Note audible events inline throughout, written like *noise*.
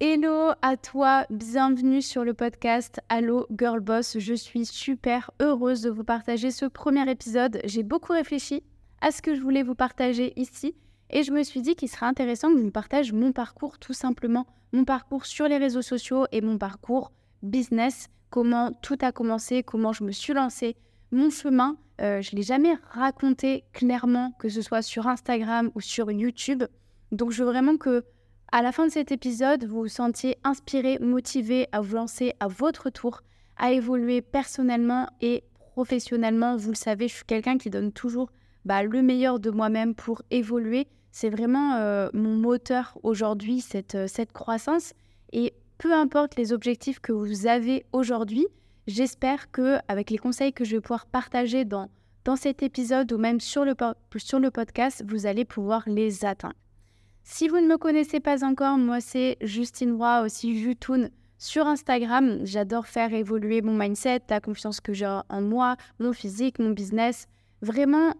Hello à toi, bienvenue sur le podcast Allo Girl Boss. Je suis super heureuse de vous partager ce premier épisode. J'ai beaucoup réfléchi à ce que je voulais vous partager ici et je me suis dit qu'il serait intéressant que je vous partage mon parcours tout simplement, mon parcours sur les réseaux sociaux et mon parcours business, comment tout a commencé, comment je me suis lancée, mon chemin. Euh, je ne l'ai jamais raconté clairement, que ce soit sur Instagram ou sur YouTube. Donc je veux vraiment que à la fin de cet épisode, vous vous sentiez inspiré, motivé à vous lancer à votre tour, à évoluer personnellement et professionnellement. Vous le savez, je suis quelqu'un qui donne toujours bah, le meilleur de moi-même pour évoluer. C'est vraiment euh, mon moteur aujourd'hui, cette, euh, cette croissance. Et peu importe les objectifs que vous avez aujourd'hui, j'espère que avec les conseils que je vais pouvoir partager dans, dans cet épisode ou même sur le, sur le podcast, vous allez pouvoir les atteindre. Si vous ne me connaissez pas encore, moi c'est Justine Roy, aussi Jutoun sur Instagram. J'adore faire évoluer mon mindset, la confiance que j'ai en moi, mon physique, mon business. Vraiment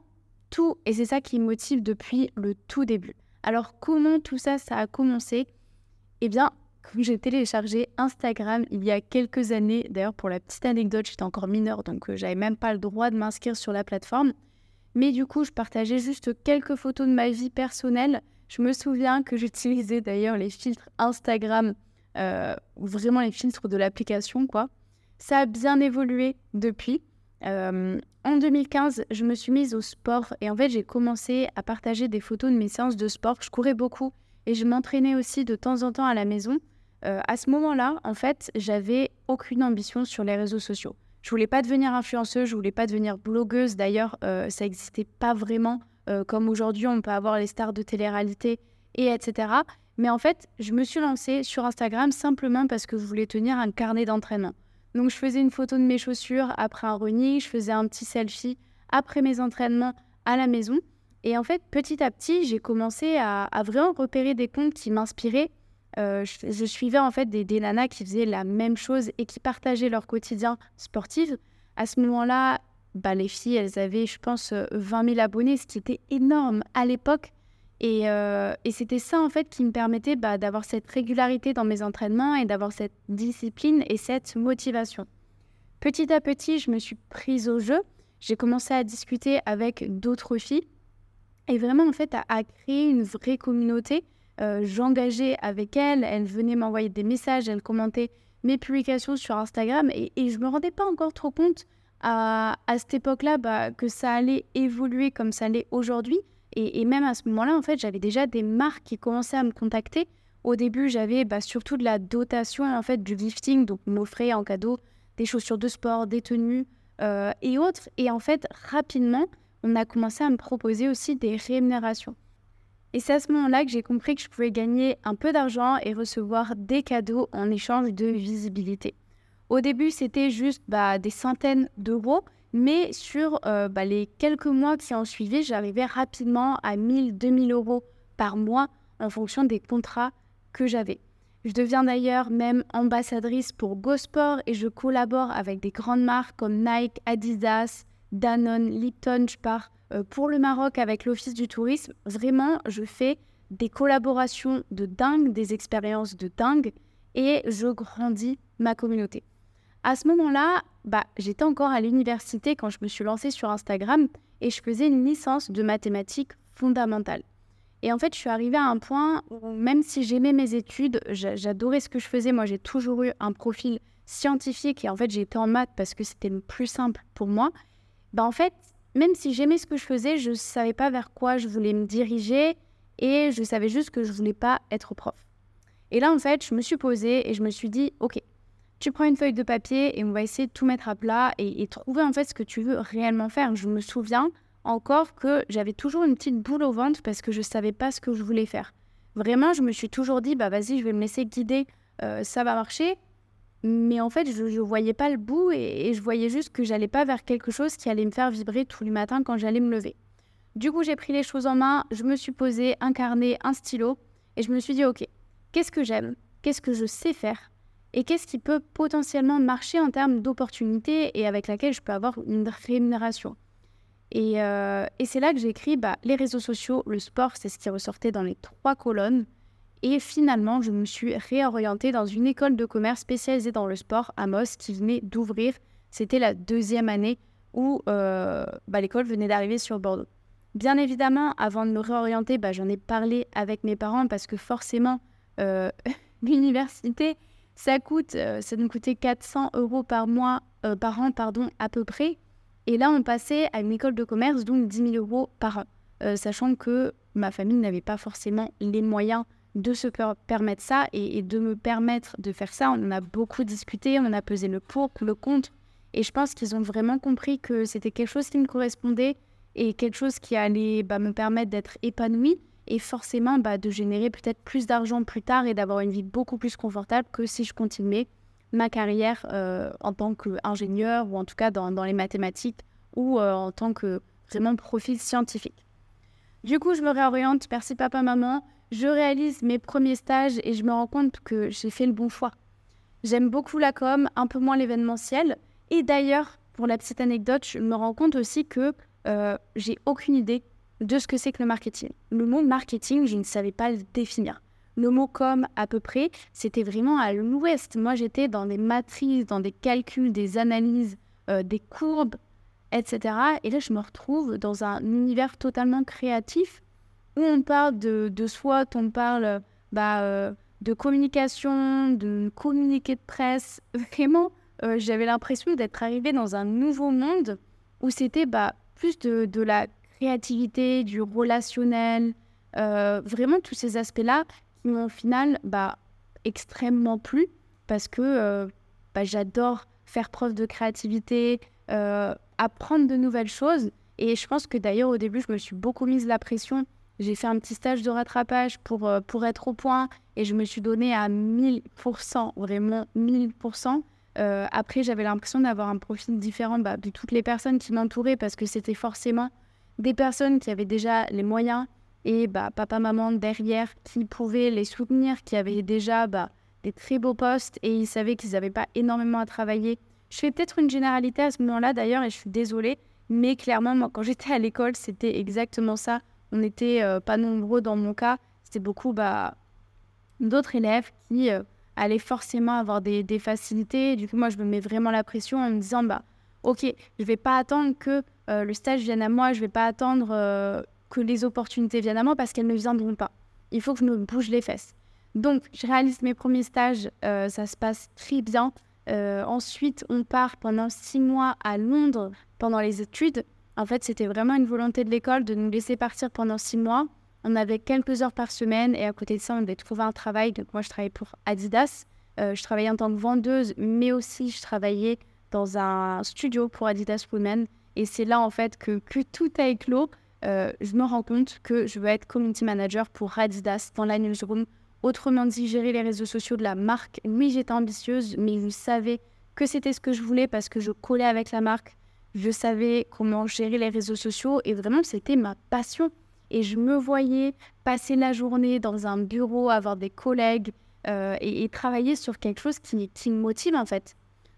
tout. Et c'est ça qui me motive depuis le tout début. Alors comment tout ça, ça a commencé? Eh bien, comme j'ai téléchargé Instagram il y a quelques années, d'ailleurs pour la petite anecdote, j'étais encore mineure, donc euh, j'avais même pas le droit de m'inscrire sur la plateforme. Mais du coup, je partageais juste quelques photos de ma vie personnelle je me souviens que j'utilisais d'ailleurs les filtres Instagram, euh, vraiment les filtres de l'application, quoi. Ça a bien évolué depuis. Euh, en 2015, je me suis mise au sport et en fait, j'ai commencé à partager des photos de mes séances de sport. Je courais beaucoup et je m'entraînais aussi de temps en temps à la maison. Euh, à ce moment-là, en fait, j'avais aucune ambition sur les réseaux sociaux. Je voulais pas devenir influenceuse, je voulais pas devenir blogueuse. D'ailleurs, ça n'existait pas vraiment euh, comme aujourd'hui on peut avoir les stars de télé-réalité et etc. Mais en fait, je me suis lancée sur Instagram simplement parce que je voulais tenir un carnet d'entraînement. Donc je faisais une photo de mes chaussures après un running, je faisais un petit selfie après mes entraînements à la maison. Et en fait, petit à petit, j'ai commencé à, vraiment repérer des comptes qui m'inspiraient. Euh, je, suivais en fait des, des, nanas qui faisaient la même chose et qui partageaient leur quotidien sportif. À ce moment-là, bah, les filles, elles avaient, je pense, 20 euh, 000 abonnés, ce qui était énorme à l'époque. Euh, et, c'était ça, en fait, qui me permettait bah, d'avoir cette régularité dans mes entraînements et d'avoir cette discipline et cette motivation. Petit à petit, je me suis prise au jeu. J'ai commencé à discuter avec d'autres filles et vraiment, en fait, à, créer une vraie communauté. Euh, j'engageais avec elles, elles venaient m'envoyer des messages, elles commentaient mes publications sur Instagram et, et je ne me rendais pas encore trop compte à, cette époque-là bah, que ça allait évoluer comme ça l'est aujourd'hui. Et, même à ce moment-là, en fait, j'avais déjà des marques qui commençaient à me contacter. Au début, j'avais bah, surtout de la dotation, en fait, du gifting, donc m'offrir en cadeau des chaussures de sport, des tenues euh, et autres. Et en fait, rapidement, on a commencé à me proposer aussi des rémunérations. Et c'est à ce moment-là que j'ai compris que je pouvais gagner un peu d'argent et recevoir des cadeaux en échange de visibilité. Au début, c'était juste bah, des centaines d'euros, mais sur euh, bah, les quelques mois qui ont suivi, j'arrivais rapidement à 1000, 2000 euros par mois en fonction des contrats que j'avais. Je deviens d'ailleurs même ambassadrice pour GoSport et je collabore avec des grandes marques comme Nike, Adidas, Danone, Lipton. Je pars euh, pour le Maroc avec l'Office du tourisme. Vraiment, je fais des collaborations de dingue, des expériences de dingue et je grandis ma communauté. À ce moment-là, bah, j'étais encore à l'université quand je me suis lancée sur Instagram et je faisais une licence de mathématiques fondamentales. Et en fait, je suis arrivée à un point où même si j'aimais mes études, j'adorais ce que je faisais. Moi, j'ai toujours eu un profil scientifique et en fait, j'ai été en maths parce que c'était le plus simple pour moi. Bah, en fait, même si j'aimais ce que je faisais, je ne savais pas vers quoi je voulais me diriger et je savais juste que je voulais pas être prof. Et là, en fait, je me suis posée et je me suis dit, OK, tu prends une feuille de papier et on va essayer de tout mettre à plat et, trouver en fait ce que tu veux réellement faire. Je me souviens encore que j'avais toujours une petite boule au ventre parce que je ne savais pas ce que je voulais faire. Vraiment, je me suis toujours dit, bah vas-y, je vais me laisser guider, euh, ça va marcher. Mais en fait, je ne voyais pas le bout et, je voyais juste que j'allais pas vers quelque chose qui allait me faire vibrer tous les matins quand j'allais me lever. Du coup, j'ai pris les choses en main, je me suis posé un carnet, un stylo et je me suis dit, ok, qu'est-ce que j'aime? Qu'est-ce que je sais faire? Et qu'est-ce qui peut potentiellement marcher en termes d'opportunités et avec laquelle je peux avoir une rémunération? Et, euh, c'est là que j'écris bah, les réseaux sociaux, le sport, c'est ce qui ressortait dans les trois colonnes. Et finalement, je me suis réorientée dans une école de commerce spécialisée dans le sport à Moss qui venait d'ouvrir. C'était la deuxième année où euh, bah, l'école venait d'arriver sur Bordeaux. Bien évidemment, avant de me réorienter, bah, j'en ai parlé avec mes parents parce que forcément, euh, *laughs* l'université, ça coûte, euh, ça nous coûtait 400 euros par mois, par an, pardon, à peu près. Et là, on passait à une école de commerce, donc 10 000 euros par an, sachant que ma famille n'avait pas forcément les moyens de se permettre ça et, de me permettre de faire ça. On en a beaucoup discuté, on en a pesé le pour, le contre. Et je pense qu'ils ont vraiment compris que c'était quelque chose qui me correspondait et quelque chose qui allait bah, me permettre d'être épanouie et forcément bah, de générer peut-être plus d'argent plus tard et d'avoir une vie beaucoup plus confortable que si je continuais ma carrière euh, en tant qu'ingénieur ou en tout cas dans, les mathématiques ou euh, en tant que vraiment profil scientifique. Du coup, je me réoriente, merci papa, maman je réalise mes premiers stages et je me rends compte que j'ai fait le bon choix. J'aime beaucoup la com, un peu moins l'événementiel. Et d'ailleurs, pour la petite anecdote, je me rends compte aussi que euh, j'ai aucune idée de ce que c'est que le marketing. Le mot marketing, je ne savais pas le définir. Le mot com, à peu près, c'était vraiment à l'ouest. Moi, j'étais dans des matrices, dans des calculs, des analyses, euh, des courbes, etc. Et là, je me retrouve dans un univers totalement créatif où on parle de, de SWOT, on parle bah, euh, de communication, de communiqué de presse. Vraiment, euh, j'avais l'impression d'être arrivée dans un nouveau monde où c'était bah, plus de, de, la créativité, du relationnel, euh, vraiment tous ces aspects-là qui m'ont au final bah, extrêmement plu parce que bah, j'adore faire preuve de créativité, apprendre de nouvelles choses. Et je pense que d'ailleurs au début, je me suis beaucoup mise la pression j'ai fait un petit stage de rattrapage pour, euh, pour être au point et je me suis donné à 1000%, vraiment 1000%. Euh, après, j'avais l'impression d'avoir un profil différent bah, de toutes les personnes qui m'entouraient parce que c'était forcément des personnes qui avaient déjà les moyens et bah, papa, maman derrière qui pouvaient les soutenir, qui avaient déjà bah, des très beaux postes et ils savaient qu'ils n'avaient pas énormément à travailler. Je fais peut-être une généralité à ce moment-là d'ailleurs et je suis désolée, mais clairement, moi, quand j'étais à l'école, c'était exactement ça. On n'était euh, pas nombreux dans mon cas. C'était beaucoup bah, d'autres élèves qui euh, allaient forcément avoir des, facilités. Du coup, moi, je me mets vraiment la pression en me disant, bah, ok, je vais pas attendre que euh, le stage vienne à moi, je vais pas attendre que les opportunités viennent à moi parce qu'elles ne viendront pas. Il faut que je me bouge les fesses. Donc, je réalise mes premiers stages, ça se passe très bien. ensuite, on part pendant six mois à Londres pendant les études. En fait, c'était vraiment une volonté de l'école de nous laisser partir pendant six mois. On avait quelques heures par semaine et à côté de ça, on devait trouver un travail. Donc moi, je travaillais pour Adidas. Euh, je travaillais en tant que vendeuse, mais aussi je travaillais dans un studio pour Adidas Women. Et c'est là, en fait, que, que tout a éclos. Euh, je me rends compte que je veux être community manager pour Adidas dans la newsroom. Autrement dit, gérer les réseaux sociaux de la marque. Oui, j'étais ambitieuse, mais je savais que c'était ce que je voulais parce que je collais avec la marque. Je savais comment gérer les réseaux sociaux et vraiment, c'était ma passion. Et je me voyais passer la journée dans un bureau, avoir des collègues euh, et, travailler sur quelque chose qui, qui me motive en fait.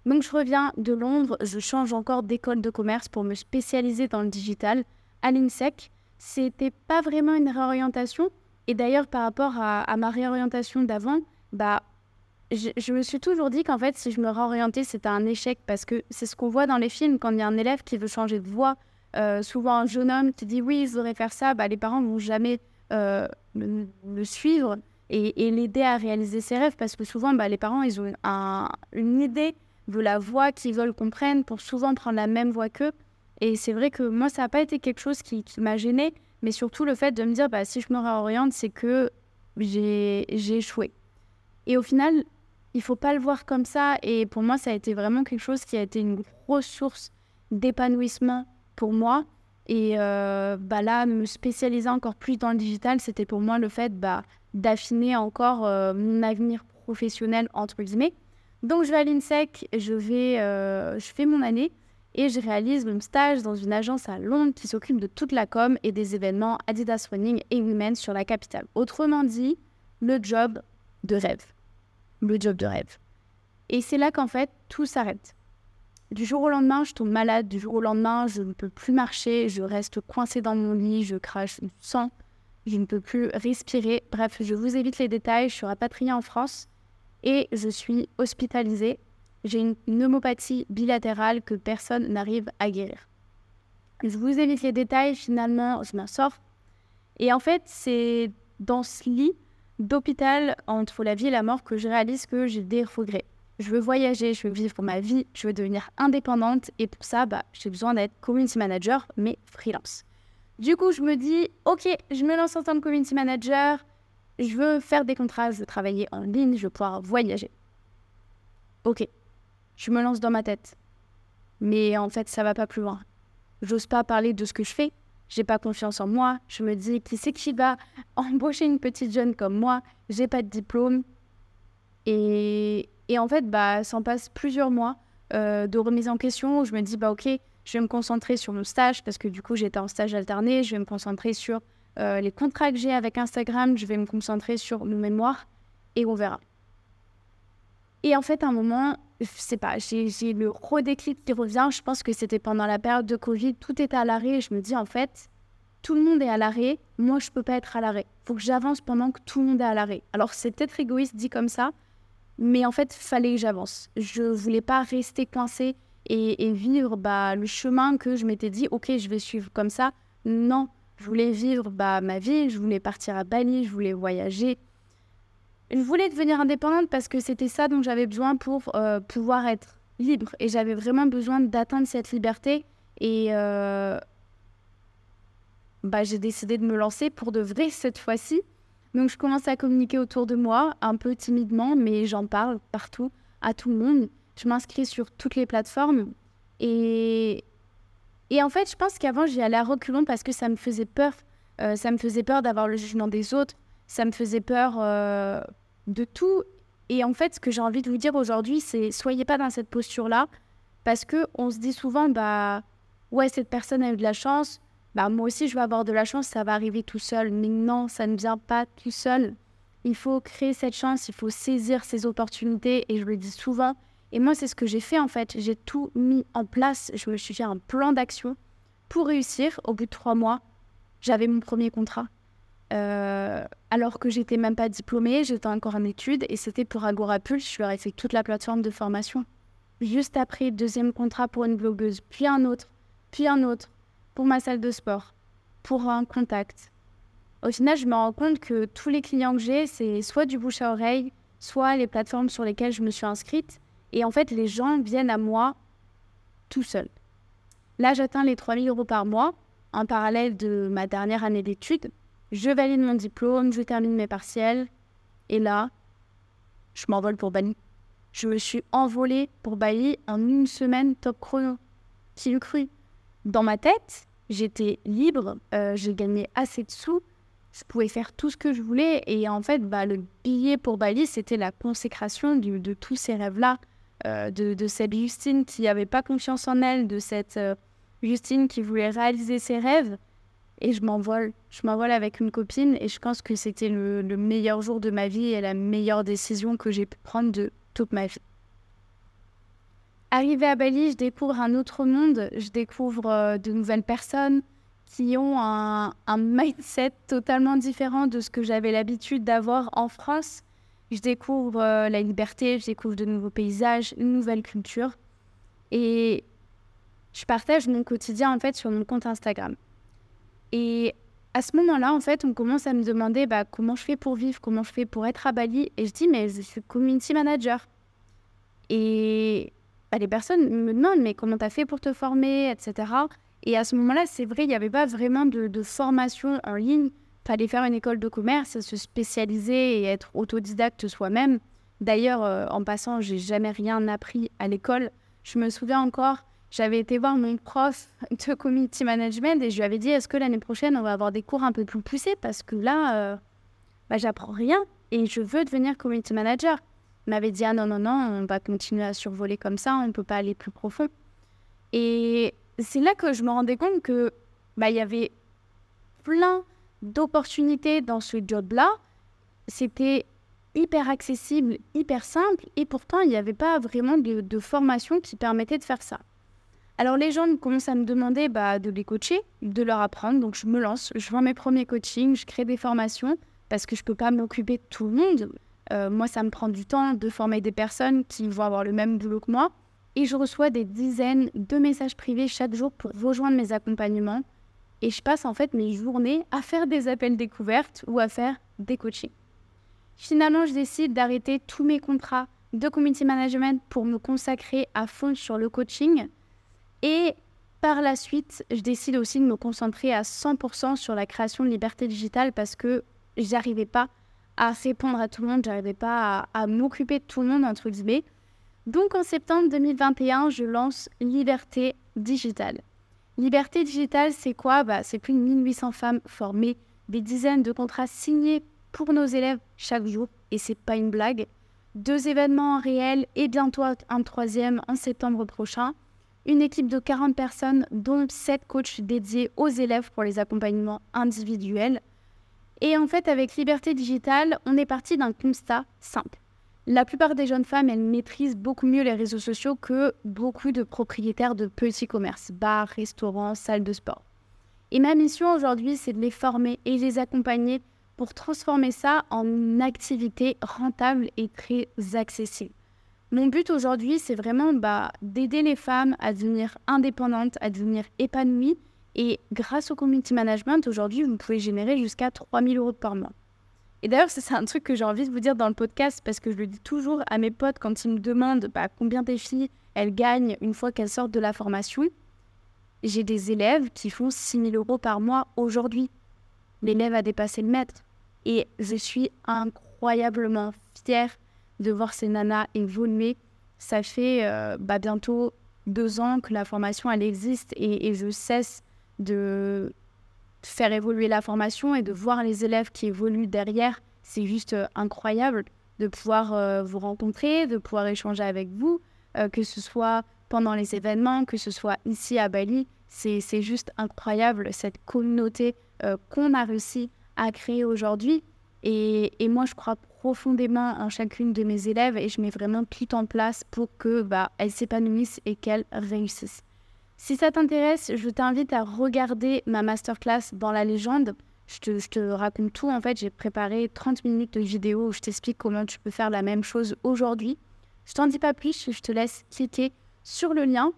Donc je reviens de Londres, je change encore d'école de commerce pour me spécialiser dans le digital à l'INSEC. C'était pas vraiment une réorientation. Et d'ailleurs, par rapport à, ma réorientation d'avant, bah, je, me suis toujours dit qu'en fait, si je me réorientais, c'était un échec parce que c'est ce qu'on voit dans les films quand il y a un élève qui veut changer de voie. Euh, souvent, un jeune homme qui dit oui, je voudrais faire ça, bah, les parents vont jamais euh, le, suivre et, l'aider à réaliser ses rêves parce que souvent, bah, les parents, ils ont une idée de la voie qu'ils veulent qu'on prenne pour souvent prendre la même voie qu'eux. Et c'est vrai que moi, ça n'a pas été quelque chose qui, m'a gêné, mais surtout le fait de me dire bah, si je me réoriente, c'est que j'ai échoué. Et au final, il faut pas le voir comme ça. Et pour moi, ça a été vraiment quelque chose qui a été une grosse source d'épanouissement pour moi. Et euh, bah là, me spécialiser encore plus dans le digital, c'était pour moi le fait bah, d'affiner encore euh, mon avenir professionnel, entre guillemets. Donc, je vais à l'INSEC, je, vais, euh, je fais mon année et je réalise mon stage dans une agence à Londres qui s'occupe de toute la com et des événements Adidas Running et Women sur la capitale. Autrement dit, le job de rêve le job de rêve. Et c'est là qu'en fait, tout s'arrête. Du jour au lendemain, je tombe malade. Du jour au lendemain, je ne peux plus marcher. Je reste coincée dans mon lit. Je crache du sang. je ne peux plus respirer. Bref, je vous évite les détails. Je suis rapatriée en France et je suis hospitalisée. J'ai une pneumopathie bilatérale que personne n'arrive à guérir. Je vous évite les détails. Finalement, je m'en sors. Et en fait, c'est dans ce lit d'hôpital entre la vie et la mort que je réalise que j'ai des regrets. Je veux voyager, je veux vivre ma vie, je veux devenir indépendante et pour ça, bah, j'ai besoin d'être community manager, mais freelance. Du coup, je me dis, ok, je me lance en tant que community manager, je veux faire des contrats, je veux travailler en ligne, je veux pouvoir voyager. Ok, je me lance dans ma tête. Mais en fait, ça va pas plus loin. J'ose pas parler de ce que je fais. J'ai pas confiance en moi. Je me dis, qui c'est qui va *laughs* embaucher une petite jeune comme moi? J'ai pas de diplôme. Et, et en fait, bah, ça en passe plusieurs mois euh, de remise en question où je me dis, bah ok, je vais me concentrer sur mon stage parce que du coup, j'étais en stage alterné. Je vais me concentrer sur euh, les contrats que j'ai avec Instagram. Je vais me concentrer sur nos mémoires et on verra. Et en fait, à un moment, je sais pas, j'ai le redéclic qui revient. Je pense que c'était pendant la période de Covid, tout était à l'arrêt. Je me dis, en fait, tout le monde est à l'arrêt. Moi, je peux pas être à l'arrêt. faut que j'avance pendant que tout le monde est à l'arrêt. Alors, c'est peut-être égoïste dit comme ça, mais en fait, fallait que j'avance. Je voulais pas rester coincée et, vivre bah, le chemin que je m'étais dit, ok, je vais suivre comme ça. Non, je voulais vivre bah, ma vie, je voulais partir à Bali, je voulais voyager. Je voulais devenir indépendante parce que c'était ça dont j'avais besoin pour euh, pouvoir être libre. Et j'avais vraiment besoin d'atteindre cette liberté. Et euh, bah, j'ai décidé de me lancer pour de vrai cette fois-ci. Donc je commence à communiquer autour de moi, un peu timidement, mais j'en parle partout, à tout le monde. Je m'inscris sur toutes les plateformes. Et, et en fait, je pense qu'avant, j'y allais à reculons parce que ça me faisait peur. Euh, ça me faisait peur d'avoir le jugement des autres. Ça me faisait peur euh, de tout. Et en fait, ce que j'ai envie de vous dire aujourd'hui, c'est soyez pas dans cette posture-là, parce que on se dit souvent, bah ouais, cette personne a eu de la chance, bah moi aussi je vais avoir de la chance, ça va arriver tout seul. Mais non, ça ne vient pas tout seul. Il faut créer cette chance, il faut saisir ces opportunités, et je le dis souvent. Et moi, c'est ce que j'ai fait en fait. J'ai tout mis en place. Je me suis fait un plan d'action pour réussir. Au bout de trois mois, j'avais mon premier contrat. Euh, alors que j'étais même pas diplômée, j'étais encore en études et c'était pour Agora Pulse. Je leur ai fait toute la plateforme de formation. Juste après, deuxième contrat pour une blogueuse, puis un autre, puis un autre pour ma salle de sport, pour un contact. Au final, je me rends compte que tous les clients que j'ai, c'est soit du bouche à oreille, soit les plateformes sur lesquelles je me suis inscrite. Et en fait, les gens viennent à moi tout seuls. Là, j'atteins les 3000 euros par mois en parallèle de ma dernière année d'études je valide mon diplôme, je termine mes partiels. Et là, je m'envole pour Bali. Je me suis envolée pour Bali en une semaine top chrono. Qui le cru Dans ma tête, j'étais libre, euh, j'ai gagné assez de sous, je pouvais faire tout ce que je voulais. Et en fait, bah, le billet pour Bali, c'était la consécration de tous ces rêves-là, euh, de, cette Justine qui n'avait pas confiance en elle, de cette euh, Justine qui voulait réaliser ses rêves et je m'envole. Je m'envole avec une copine et je pense que c'était le, meilleur jour de ma vie et la meilleure décision que j'ai pu prendre de toute ma vie. Arrivée à Bali, je découvre un autre monde, je découvre euh, de nouvelles personnes qui ont un, mindset totalement différent de ce que j'avais l'habitude d'avoir en France. Je découvre euh, la liberté, je découvre de nouveaux paysages, une nouvelle culture. Et je partage mon quotidien en fait sur mon compte Instagram. Et à ce moment-là, en fait, on commence à me demander bah, comment je fais pour vivre, comment je fais pour être à Bali. Et je dis, mais je suis community manager. Et bah, les personnes me demandent, mais comment tu as fait pour te former, etc. Et à ce moment-là, c'est vrai, il n'y avait pas vraiment de, formation en ligne. Fallait faire une école de commerce, se spécialiser et être autodidacte soi-même. D'ailleurs, euh, en passant, j'ai jamais rien appris à l'école. Je me souviens encore, j'avais été voir mon prof *laughs* de community management et je lui avais dit est-ce que l'année prochaine on va avoir des cours un peu plus poussés? Parce que là, euh, bah, j'apprends rien et je veux devenir community manager. Il m'avait dit ah non non non, on va continuer à survoler comme ça, on ne peut pas aller plus profond. Et c'est là que je me rendais compte que bah il y avait plein d'opportunités dans ce job-là. C'était hyper accessible, hyper simple et pourtant il n'y avait pas vraiment de formation qui permettait de faire ça. Alors les gens commencent à me demander bah, de les coacher, de leur apprendre. Donc je me lance, je vends mes premiers coachings, je crée des formations parce que je ne peux pas m'occuper de tout le monde. Euh, moi, ça me prend du temps de former des personnes qui vont avoir le même boulot que moi. Et je reçois des dizaines de messages privés chaque jour pour rejoindre mes accompagnements. Et je passe en fait mes journées à faire des appels découvertes ou à faire des coachings. Finalement, je décide d'arrêter tous mes contrats de community management pour me consacrer à fond sur le coaching. Et par la suite, je décide aussi de me concentrer à 100% sur la création de liberté digitale parce que j'arrivais pas à répondre à tout le monde, j'arrivais pas à, m'occuper de tout le monde, entre guillemets. Donc en septembre 2021, je lance Liberté Digitale. Liberté Digitale, c'est quoi? Bah, C'est plus de 1800 femmes formées, des dizaines de contrats signés pour nos élèves chaque jour, et c'est pas une blague. Deux événements en réel et bientôt un troisième en septembre prochain. Une équipe de 40 personnes, dont 7 coachs dédiés aux élèves pour les accompagnements individuels. Et en fait, avec Liberté Digitale, on est parti d'un constat simple. La plupart des jeunes femmes, elles maîtrisent beaucoup mieux les réseaux sociaux que beaucoup de propriétaires de petits commerces, bars, restaurants, salles de sport. Et ma mission aujourd'hui, c'est de les former et les accompagner pour transformer ça en une activité rentable et très accessible. Mon but aujourd'hui, c'est vraiment bah, d'aider les femmes à devenir indépendantes, à devenir épanouies et grâce au community management, aujourd'hui, vous pouvez générer jusqu'à 3000 euros par mois. Et d'ailleurs, c'est un truc que j'ai envie de vous dire dans le podcast parce que je le dis toujours à mes potes quand ils me demandent bah, combien des filles elles gagnent une fois qu'elles sortent de la formation. J'ai des élèves qui font 6000 euros par mois aujourd'hui. L'élève a dépassé le maître. Et je suis incroyablement fière de voir ces nanas évoluer. Ça fait euh, bah, bientôt deux ans que la formation elle existe et, et je cesse de faire évoluer la formation et de voir les élèves qui évoluent derrière. C'est juste euh, incroyable de pouvoir euh, vous rencontrer, de pouvoir échanger avec vous, euh, que ce soit pendant les événements, que ce soit ici à Bali. C'est juste incroyable cette communauté qu'on a réussi à créer aujourd'hui. Et, et, moi, je crois profondément en chacune de mes élèves et je mets vraiment tout en place pour que bah, s'épanouissent et qu'elles réussissent. Si ça t'intéresse, je t'invite à regarder ma masterclass dans la légende. Je te, raconte tout. En fait, j'ai préparé 30 minutes de vidéo où je t'explique comment tu peux faire la même chose aujourd'hui. Je t'en dis pas plus, je te laisse cliquer sur le lien.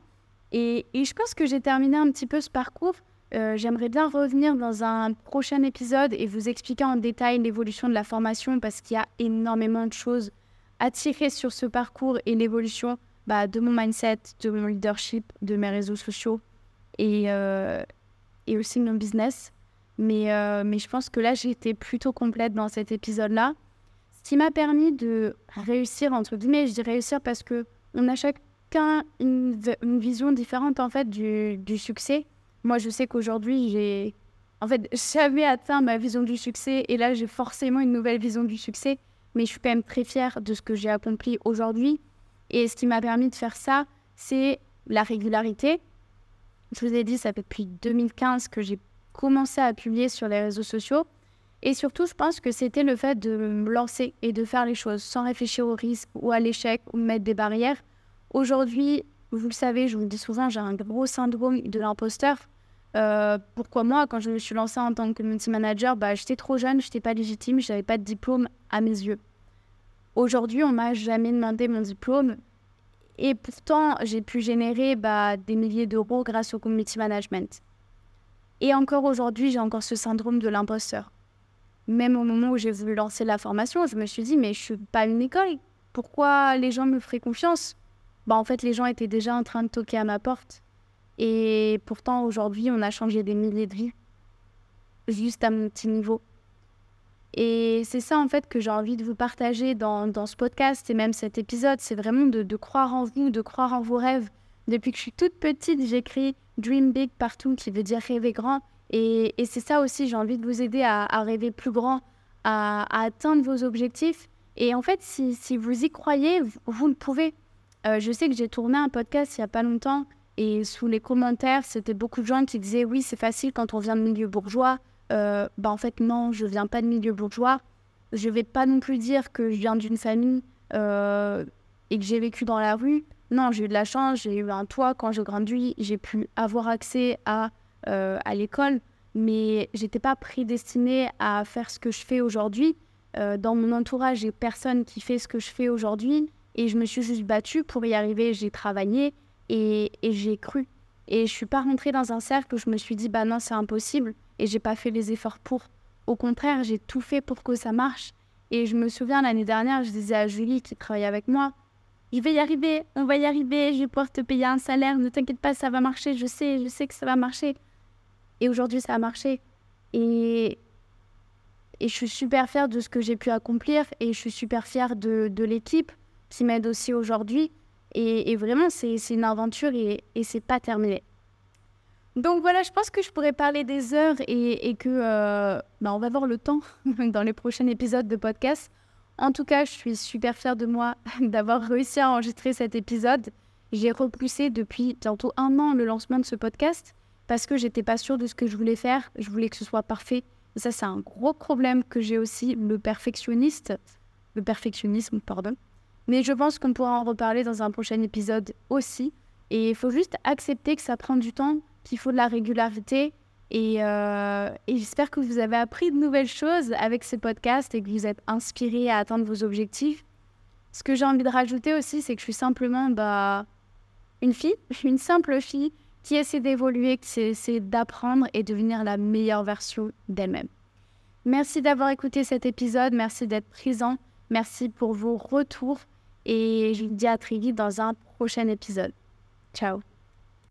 Et, je pense que j'ai terminé un petit peu ce parcours. Euh, j'aimerais bien revenir dans un prochain épisode et vous expliquer en détail l'évolution de la formation parce qu'il y a énormément de choses à tirer sur ce parcours et l'évolution bah, de mon mindset, de mon leadership, de mes réseaux sociaux et, euh, et aussi de mon business. Mais, euh, mais je pense que là, j'ai été plutôt complète dans cet épisode-là. Ce qui m'a permis de réussir, entre guillemets, je dis réussir parce que on a chacun une, une vision différente en fait du, du succès. Moi, je sais qu'aujourd'hui, j'ai. En fait, j'avais atteint ma vision du succès et là, j'ai forcément une nouvelle vision du succès. Mais je suis quand même très fière de ce que j'ai accompli aujourd'hui. Et ce qui m'a permis de faire ça, c'est la régularité. Je vous ai dit, ça fait depuis 2015 que j'ai commencé à publier sur les réseaux sociaux. Et surtout, je pense que c'était le fait de me lancer et de faire les choses sans réfléchir au risque ou à l'échec ou mettre des barrières. Aujourd'hui, vous le savez, je vous le dis souvent, j'ai un gros syndrome de l'imposteur. Euh, pourquoi moi, quand je me suis lancée en tant que community manager, bah, j'étais trop jeune, je n'étais pas légitime, je n'avais pas de diplôme à mes yeux. Aujourd'hui, on m'a jamais demandé mon diplôme. Et pourtant, j'ai pu générer bah, des milliers d'euros grâce au community management. Et encore aujourd'hui, j'ai encore ce syndrome de l'imposteur. Même au moment où j'ai voulu lancer la formation, je me suis dit, mais je suis pas une école. Pourquoi les gens me feraient confiance? Bah, En fait, les gens étaient déjà en train de toquer à ma porte. Et pourtant, aujourd'hui, on a changé des milliers de vies. Juste à mon petit niveau. Et c'est ça en fait que j'ai envie de vous partager dans, dans, ce podcast et même cet épisode. C'est vraiment de, croire en vous, de croire en vos rêves. Depuis que je suis toute petite, j'écris Dream Big partout, qui veut dire rêver grand. Et, c'est ça aussi, j'ai envie de vous aider à, rêver plus grand, à, atteindre vos objectifs. Et en fait, si, si vous y croyez, vous, le pouvez. Euh, je sais que j'ai tourné un podcast il n'y a pas longtemps et sous les commentaires, c'était beaucoup de gens qui disaient oui, c'est facile quand on vient de milieu bourgeois. Euh, bah en fait non, je viens pas de milieu bourgeois. Je vais pas non plus dire que je viens d'une famille euh, et que j'ai vécu dans la rue. Non, j'ai eu de la chance, j'ai eu un toit quand je grandis, j'ai pu avoir accès à, euh, à l'école, mais j'étais pas prédestinée à faire ce que je fais aujourd'hui. Dans mon entourage, j'ai personne qui fait ce que je fais aujourd'hui et je me suis juste battue pour y arriver. J'ai travaillé et, et j'ai cru. Et je suis pas rentrée dans un cercle où je me suis dit bah non c'est impossible et j'ai pas fait les efforts pour. Au contraire, j'ai tout fait pour que ça marche. Et je me souviens l'année dernière, je disais à Julie qui travaille avec moi, je vais y arriver, on va y arriver, je vais pouvoir te payer un salaire, ne t'inquiète pas, ça va marcher, je sais, je sais que ça va marcher. Et aujourd'hui, ça a marché. Et, et je suis super fière de ce que j'ai pu accomplir et je suis super fière de, de l'équipe qui m'aide aussi aujourd'hui. Et, et, vraiment, c'est une aventure et, et c'est pas terminé. Donc voilà, je pense que je pourrais parler des heures et, que euh, bah on va avoir le temps *laughs* dans les prochains épisodes de podcast. En tout cas, je suis super fière de moi *laughs* d'avoir réussi à enregistrer cet épisode. J'ai repoussé depuis bientôt un an le lancement de ce podcast parce que j'étais pas sûre de ce que je voulais faire. Je voulais que ce soit parfait. Ça, c'est un gros problème que j'ai aussi, le perfectionniste, le perfectionnisme, pardon. Mais je pense qu'on pourra en reparler dans un prochain épisode aussi. Et il faut juste accepter que ça prend du temps qu'il faut de la régularité. Euh, et, j'espère que vous avez appris de nouvelles choses avec ce podcast et que vous êtes inspiré à atteindre vos objectifs. Ce que j'ai envie de rajouter aussi, c'est que je suis simplement bah, une fille, *laughs* une simple fille qui essaie d'évoluer, qui essaie d'apprendre et devenir la meilleure version d'elle-même. Merci d'avoir écouté cet épisode, merci d'être présent, merci pour vos retours et je vous dis à très vite dans un prochain épisode. Ciao